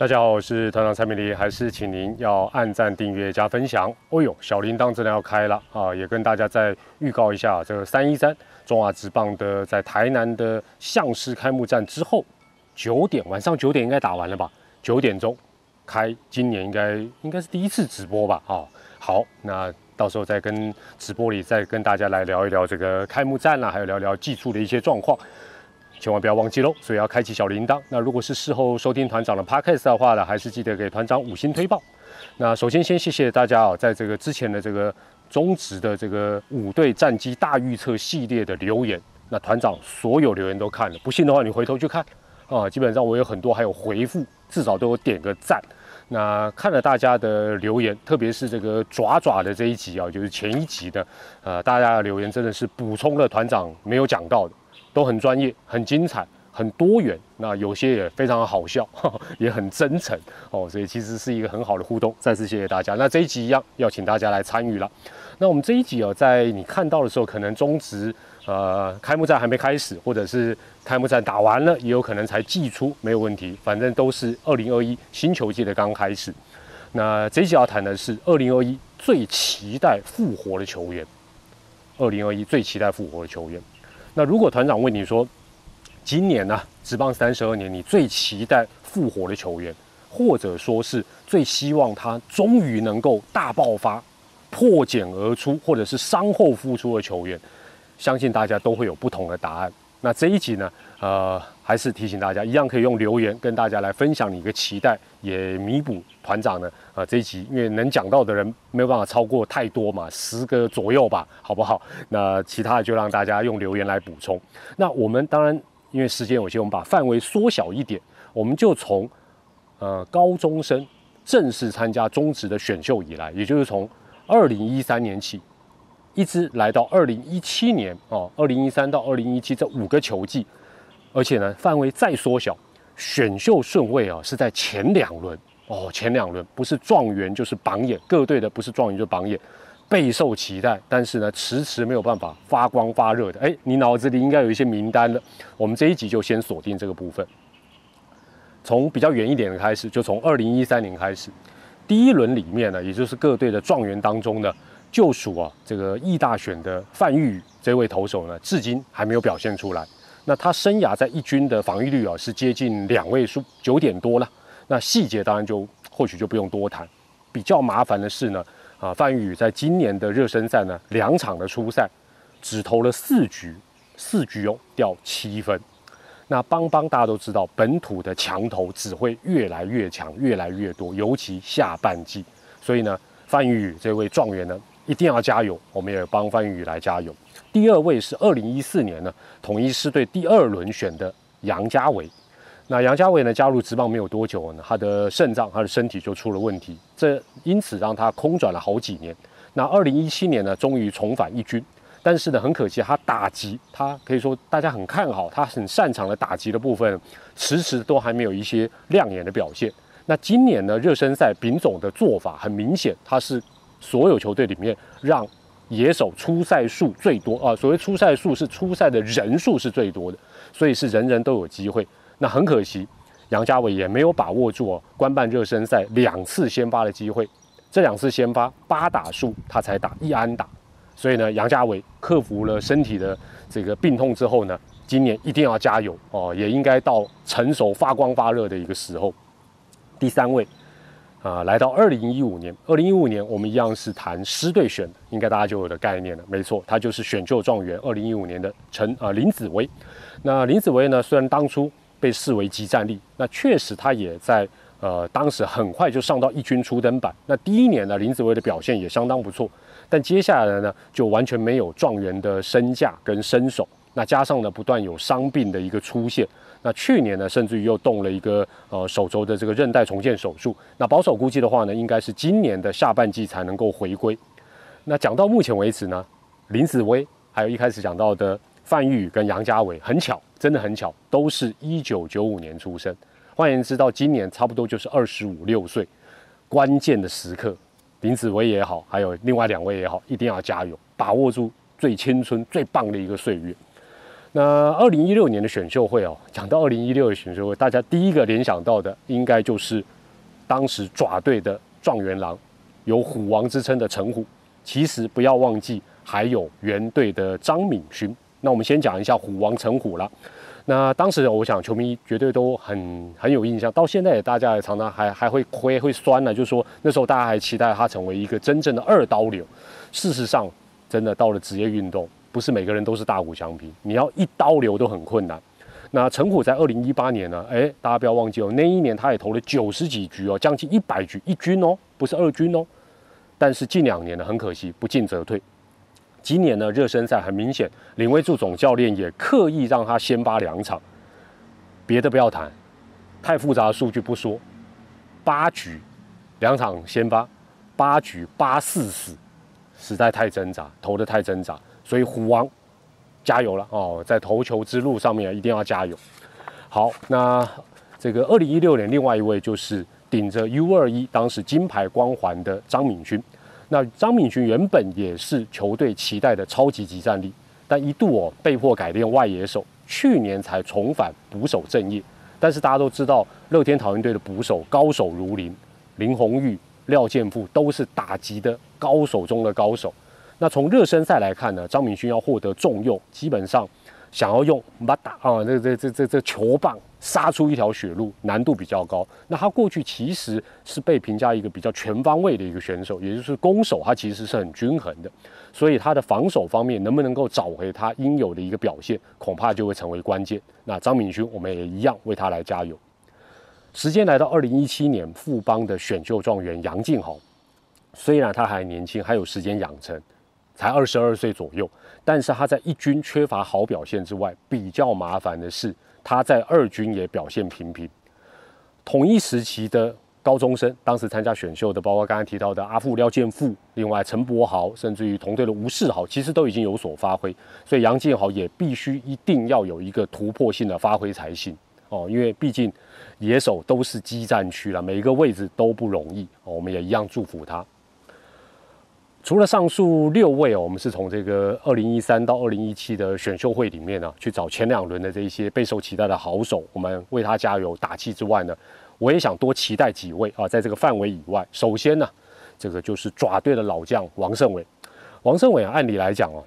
大家好，我是团长蔡明黎，还是请您要按赞、订阅、加分享。哦呦，小铃铛真的要开了啊！也跟大家再预告一下，这个三一三中华职棒的在台南的象式开幕战之后，九点晚上九点应该打完了吧？九点钟开，今年应该应该是第一次直播吧？啊，好，那到时候再跟直播里再跟大家来聊一聊这个开幕战啦，还有聊聊技术的一些状况。千万不要忘记喽，所以要开启小铃铛。那如果是事后收听团长的 podcast 的话呢，还是记得给团长五星推报。那首先先谢谢大家啊，在这个之前的这个中职的这个五队战机大预测系列的留言，那团长所有留言都看了，不信的话你回头去看啊，基本上我有很多还有回复，至少都有点个赞。那看了大家的留言，特别是这个爪爪的这一集啊，就是前一集的，呃，大家的留言真的是补充了团长没有讲到的。都很专业、很精彩、很多元，那有些也非常好笑，也很真诚哦，所以其实是一个很好的互动。再次谢谢大家。那这一集一样要请大家来参与了。那我们这一集哦，在你看到的时候，可能中职呃开幕战还没开始，或者是开幕战打完了，也有可能才寄出，没有问题。反正都是二零二一新球季的刚开始。那这一集要谈的是二零二一最期待复活的球员。二零二一最期待复活的球员。那如果团长问你说，今年呢，职棒三十二年，你最期待复活的球员，或者说是最希望他终于能够大爆发、破茧而出，或者是伤后复出的球员，相信大家都会有不同的答案。那这一集呢，呃，还是提醒大家，一样可以用留言跟大家来分享你一个期待，也弥补团长呢，呃，这一集因为能讲到的人没有办法超过太多嘛，十个左右吧，好不好？那其他的就让大家用留言来补充。那我们当然因为时间有限，我们把范围缩小一点，我们就从呃高中生正式参加中职的选秀以来，也就是从二零一三年起。一直来到二零一七年哦，二零一三到二零一七这五个球季，而且呢范围再缩小，选秀顺位啊是在前两轮哦，前两轮不是状元就是榜眼，各队的不是状元就是榜眼，备受期待，但是呢迟迟没有办法发光发热的，哎，你脑子里应该有一些名单了，我们这一集就先锁定这个部分，从比较远一点的开始，就从二零一三年开始，第一轮里面呢，也就是各队的状元当中呢。就属啊，这个义大选的范玉宇这位投手呢，至今还没有表现出来。那他生涯在一军的防御率啊，是接近两位数，九点多了。那细节当然就或许就不用多谈。比较麻烦的是呢，啊，范玉宇在今年的热身赛呢，两场的初赛只投了四局，四局哦掉七分。那邦邦大家都知道，本土的强投只会越来越强，越来越多，尤其下半季。所以呢，范玉宇这位状元呢。一定要加油！我们也帮范宇来加油。第二位是二零一四年呢，统一狮队第二轮选的杨家伟。那杨家伟呢，加入职棒没有多久呢，他的肾脏、他的身体就出了问题，这因此让他空转了好几年。那二零一七年呢，终于重返一军，但是呢，很可惜，他打击，他可以说大家很看好，他很擅长的打击的部分，迟迟都还没有一些亮眼的表现。那今年呢，热身赛丙总的做法很明显，他是。所有球队里面，让野手出赛数最多啊！所谓出赛数是出赛的人数是最多的，所以是人人都有机会。那很可惜，杨家伟也没有把握住哦，官办热身赛两次先发的机会，这两次先发八打数他才打一安打，所以呢，杨家伟克服了身体的这个病痛之后呢，今年一定要加油哦，也应该到成熟发光发热的一个时候。第三位。啊，来到二零一五年，二零一五年我们一样是谈师队选的，应该大家就有的概念了。没错，他就是选秀状元，二零一五年的陈啊林子威。那林子威呢，虽然当初被视为极战力，那确实他也在呃当时很快就上到一军初登板。那第一年呢，林子威的表现也相当不错，但接下来呢，就完全没有状元的身价跟身手。那加上呢，不断有伤病的一个出现。那去年呢，甚至于又动了一个呃手肘的这个韧带重建手术。那保守估计的话呢，应该是今年的下半季才能够回归。那讲到目前为止呢，林子威还有一开始讲到的范玉宇跟杨家伟，很巧，真的很巧，都是一九九五年出生。换言之，到今年差不多就是二十五六岁，关键的时刻，林子威也好，还有另外两位也好，一定要加油，把握住最青春、最棒的一个岁月。那二零一六年的选秀会哦，讲到二零一六的选秀会，大家第一个联想到的应该就是当时爪队的状元郎，有虎王之称的陈虎。其实不要忘记还有原队的张敏勋。那我们先讲一下虎王陈虎了。那当时我想球迷绝对都很很有印象，到现在也大家也常常还还会亏会酸呢，就是说那时候大家还期待他成为一个真正的二刀流。事实上，真的到了职业运动。不是每个人都是大虎相拼，你要一刀流都很困难。那陈虎在二零一八年呢？哎，大家不要忘记哦，那一年他也投了九十几局哦，将近一百局一军哦，不是二军哦。但是近两年呢，很可惜不进则退。今年呢，热身赛很明显，林威柱总教练也刻意让他先发两场，别的不要谈，太复杂的数据不说，八局两场先发，八局八四死，实在太挣扎，投的太挣扎。所以虎王加油了哦，在投球之路上面一定要加油。好，那这个二零一六年另外一位就是顶着 U 二一当时金牌光环的张敏勋。那张敏勋原本也是球队期待的超级级战力，但一度哦被迫改练外野手，去年才重返捕手阵业。但是大家都知道，乐天桃园队的捕手高手如林，林红玉、廖建富都是打击的高手中的高手。那从热身赛来看呢，张敏勋要获得重用，基本上想要用把打啊，这这这这这球棒杀出一条血路，难度比较高。那他过去其实是被评价一个比较全方位的一个选手，也就是攻守他其实是很均衡的，所以他的防守方面能不能够找回他应有的一个表现，恐怕就会成为关键。那张敏勋，我们也一样为他来加油。时间来到二零一七年，富邦的选秀状元杨敬豪，虽然他还年轻，还有时间养成。才二十二岁左右，但是他在一军缺乏好表现之外，比较麻烦的是他在二军也表现平平。同一时期的高中生，当时参加选秀的，包括刚才提到的阿富廖健富，另外陈柏豪，甚至于同队的吴世豪，其实都已经有所发挥。所以杨建豪也必须一定要有一个突破性的发挥才行哦，因为毕竟野手都是激战区了，每一个位置都不容易，我们也一样祝福他。除了上述六位哦，我们是从这个二零一三到二零一七的选秀会里面呢，去找前两轮的这一些备受期待的好手，我们为他加油打气之外呢，我也想多期待几位啊，在这个范围以外，首先呢，这个就是爪队的老将王胜伟。王胜伟啊，按理来讲哦，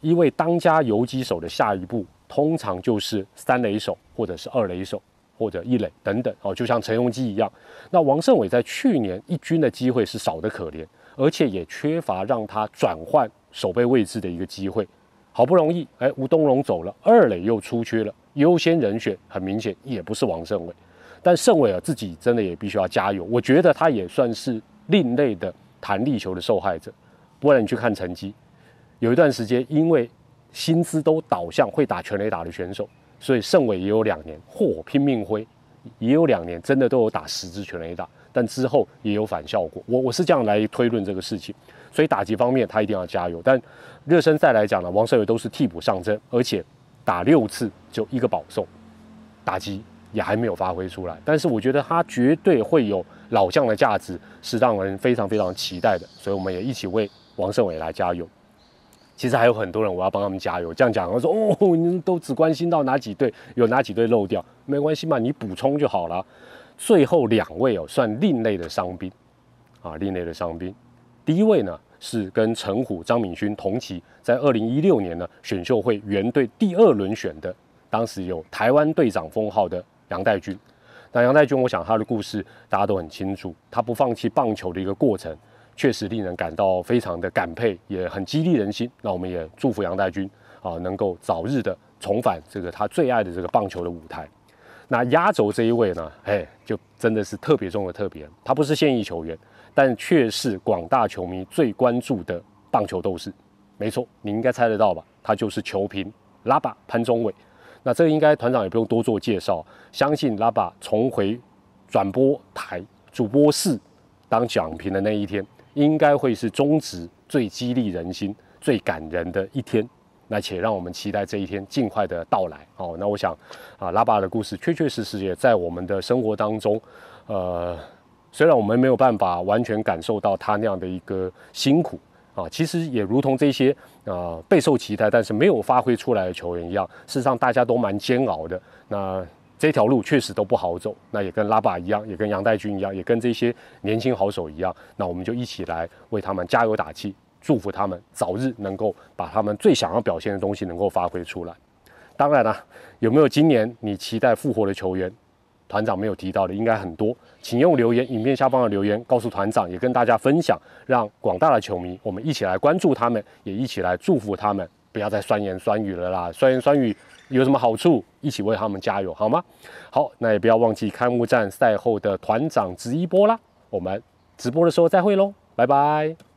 一位当家游击手的下一步，通常就是三垒手或者是二垒手或者一垒等等哦，就像陈荣基一样。那王胜伟在去年一军的机会是少得可怜。而且也缺乏让他转换守备位置的一个机会，好不容易，哎，吴东龙走了，二垒又出缺了，优先人选很明显也不是王胜伟，但胜伟啊自己真的也必须要加油，我觉得他也算是另类的弹力球的受害者，不然你去看成绩，有一段时间因为薪资都导向会打全垒打的选手，所以胜伟也有两年嚯拼命挥，也有两年真的都有打十支全垒打。但之后也有反效果，我我是这样来推论这个事情，所以打击方面他一定要加油。但热身赛来讲呢，王胜伟都是替补上阵，而且打六次就一个保送，打击也还没有发挥出来。但是我觉得他绝对会有老将的价值，是让人非常非常期待的。所以我们也一起为王胜伟来加油。其实还有很多人，我要帮他们加油。这样讲，我说哦，你们都只关心到哪几队，有哪几队漏掉，没关系嘛，你补充就好了。最后两位哦，算另类的伤兵，啊，另类的伤兵。第一位呢是跟陈虎、张敏勋同期，在二零一六年呢选秀会原队第二轮选的，当时有台湾队长封号的杨代军。那杨代军，我想他的故事大家都很清楚，他不放弃棒球的一个过程，确实令人感到非常的感佩，也很激励人心。那我们也祝福杨代军啊，能够早日的重返这个他最爱的这个棒球的舞台。那压轴这一位呢？哎，就真的是特别中的特别。他不是现役球员，但却是广大球迷最关注的棒球斗士。没错，你应该猜得到吧？他就是球评拉巴潘宗伟。那这个应该团长也不用多做介绍，相信拉巴重回转播台主播室当讲评的那一天，应该会是中职最激励人心、最感人的一天。那且让我们期待这一天尽快的到来。好，那我想，啊，拉巴的故事确确实实也在我们的生活当中。呃，虽然我们没有办法完全感受到他那样的一个辛苦，啊，其实也如同这些啊备受期待但是没有发挥出来的球员一样，事实上大家都蛮煎熬的。那这条路确实都不好走，那也跟拉巴一样，也跟杨代军一样，也跟这些年轻好手一样。那我们就一起来为他们加油打气，祝福他们早日能够把他们最想要表现的东西能够发挥出来。当然了，有没有今年你期待复活的球员？团长没有提到的应该很多，请用留言，影片下方的留言告诉团长，也跟大家分享，让广大的球迷我们一起来关注他们，也一起来祝福他们，不要再酸言酸语了啦，酸言酸语有什么好处？一起为他们加油好吗？好，那也不要忘记开幕战赛后的团长直播啦，我们直播的时候再会喽，拜拜。